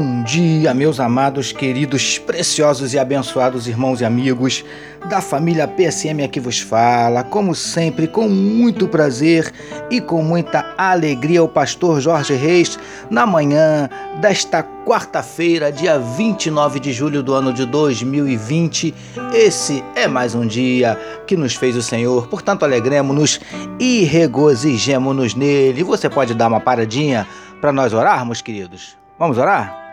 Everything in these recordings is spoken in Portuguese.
Bom dia, meus amados, queridos, preciosos e abençoados irmãos e amigos da família PSM aqui vos fala, como sempre, com muito prazer e com muita alegria, o pastor Jorge Reis, na manhã desta quarta-feira, dia 29 de julho do ano de 2020. Esse é mais um dia que nos fez o Senhor, portanto, alegremos-nos e regozijemos-nos nele. Você pode dar uma paradinha para nós orarmos, queridos? Vamos orar?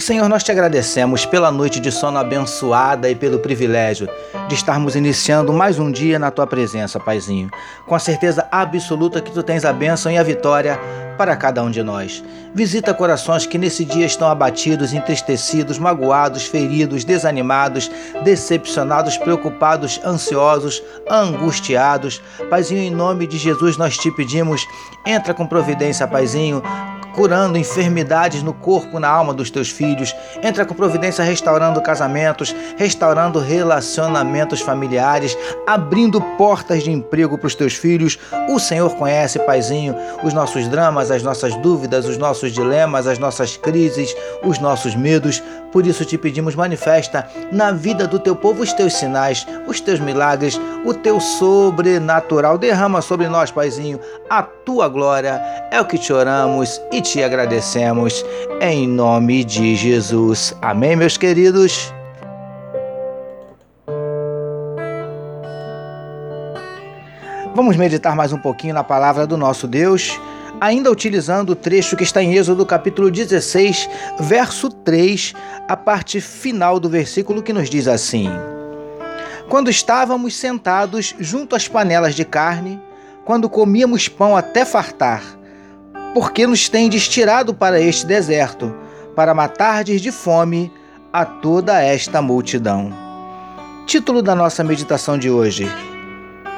Senhor, nós te agradecemos pela noite de sono abençoada e pelo privilégio de estarmos iniciando mais um dia na tua presença, Paizinho. Com a certeza absoluta que tu tens a bênção e a vitória para cada um de nós. Visita corações que nesse dia estão abatidos, entristecidos, magoados, feridos, desanimados, decepcionados, preocupados, ansiosos, angustiados. Paizinho, em nome de Jesus nós te pedimos, entra com providência, Paizinho, curando enfermidades no corpo, na alma dos teus filhos. Entra com providência restaurando casamentos, restaurando relacionamentos familiares, abrindo portas de emprego para os teus filhos. O Senhor conhece, Paizinho, os nossos dramas, as nossas dúvidas, os nossos dilemas, as nossas crises, os nossos medos. Por isso te pedimos, manifesta na vida do teu povo os teus sinais, os teus milagres, o teu sobrenatural. Derrama sobre nós, Paizinho, a tua glória. É o que te oramos e te agradecemos em nome de Jesus. Amém, meus queridos. Vamos meditar mais um pouquinho na palavra do nosso Deus, ainda utilizando o trecho que está em Êxodo capítulo 16, verso 3, a parte final do versículo que nos diz assim: Quando estávamos sentados junto às panelas de carne, quando comíamos pão até fartar, porque nos tendes tirado para este deserto, para matardes de fome a toda esta multidão. Título da nossa meditação de hoje: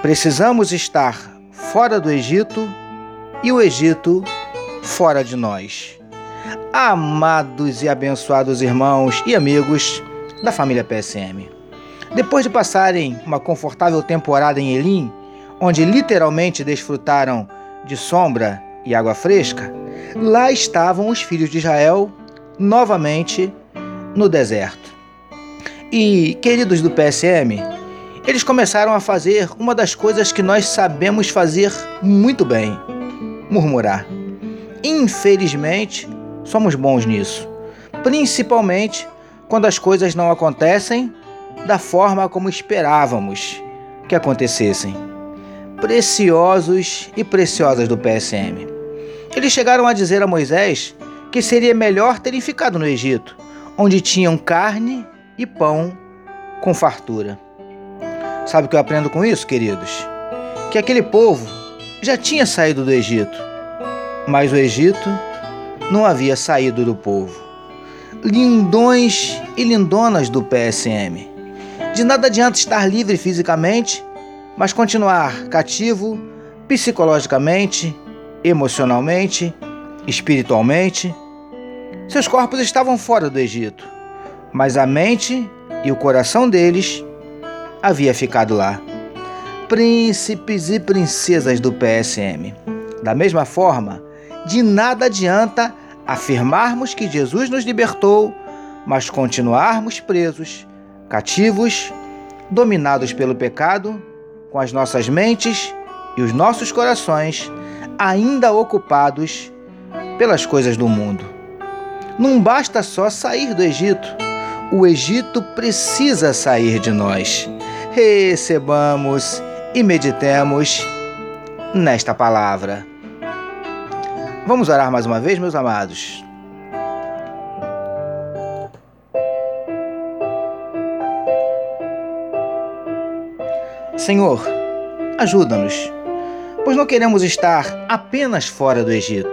Precisamos estar fora do Egito e o Egito fora de nós. Amados e abençoados irmãos e amigos da família PSM. Depois de passarem uma confortável temporada em Elim, onde literalmente desfrutaram de sombra e água fresca, lá estavam os filhos de Israel novamente no deserto. E, queridos do PSM, eles começaram a fazer uma das coisas que nós sabemos fazer muito bem: murmurar. Infelizmente, somos bons nisso, principalmente quando as coisas não acontecem da forma como esperávamos que acontecessem. Preciosos e preciosas do PSM. Eles chegaram a dizer a Moisés que seria melhor terem ficado no Egito, onde tinham carne e pão com fartura. Sabe o que eu aprendo com isso, queridos? Que aquele povo já tinha saído do Egito, mas o Egito não havia saído do povo. Lindões e lindonas do PSM. De nada adianta estar livre fisicamente, mas continuar cativo psicologicamente, emocionalmente, espiritualmente. Seus corpos estavam fora do Egito, mas a mente e o coração deles havia ficado lá. Príncipes e princesas do PSM. Da mesma forma, de nada adianta afirmarmos que Jesus nos libertou, mas continuarmos presos, cativos, dominados pelo pecado, com as nossas mentes e os nossos corações ainda ocupados pelas coisas do mundo. Não basta só sair do Egito, o Egito precisa sair de nós. Recebamos e meditemos nesta palavra. Vamos orar mais uma vez, meus amados. Senhor, ajuda-nos pois não queremos estar apenas fora do Egito,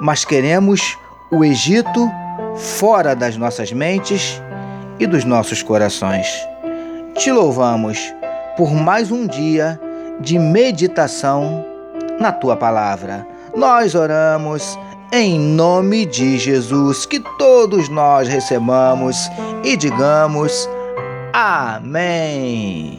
mas queremos o Egito fora das nossas mentes e dos nossos corações. Te louvamos por mais um dia de meditação na tua palavra. Nós oramos em nome de Jesus, que todos nós recebamos e digamos Amém.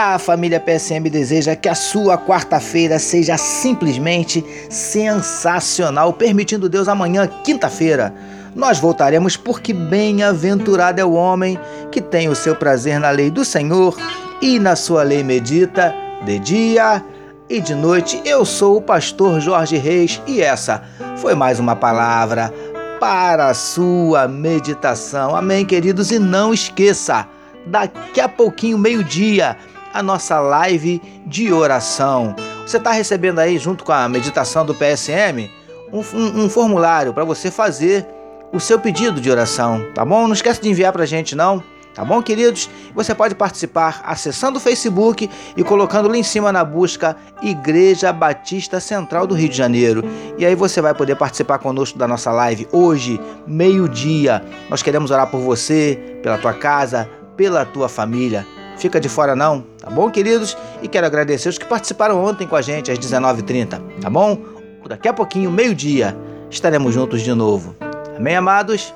A família PSM deseja que a sua quarta-feira seja simplesmente sensacional, permitindo Deus amanhã, quinta-feira. Nós voltaremos porque bem-aventurado é o homem que tem o seu prazer na lei do Senhor e na sua lei medita de dia e de noite. Eu sou o pastor Jorge Reis e essa foi mais uma palavra para a sua meditação. Amém, queridos? E não esqueça, daqui a pouquinho, meio-dia, a nossa live de oração. Você está recebendo aí, junto com a meditação do PSM, um, um, formulário para você fazer o seu pedido de oração, tá bom? Não esquece de enviar para a gente, não. Tá bom, queridos? Você pode participar acessando o Facebook e colocando lá em cima na busca Igreja Batista Central do Rio de Janeiro. E aí você vai poder participar conosco da nossa live hoje, meio-dia. Nós queremos orar por você, pela tua casa, pela tua família. Fica de fora não, tá bom, queridos? E quero agradecer os que participaram ontem com a gente às 19h30, tá bom? Daqui a pouquinho, meio-dia, estaremos juntos de novo. Amém, amados?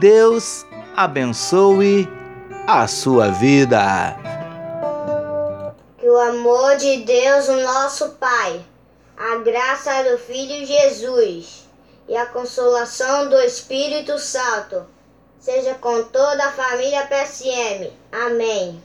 Deus abençoe a sua vida. Que o amor de Deus, o nosso Pai, a graça do Filho Jesus e a consolação do Espírito Santo seja com toda a família PSM. Amém.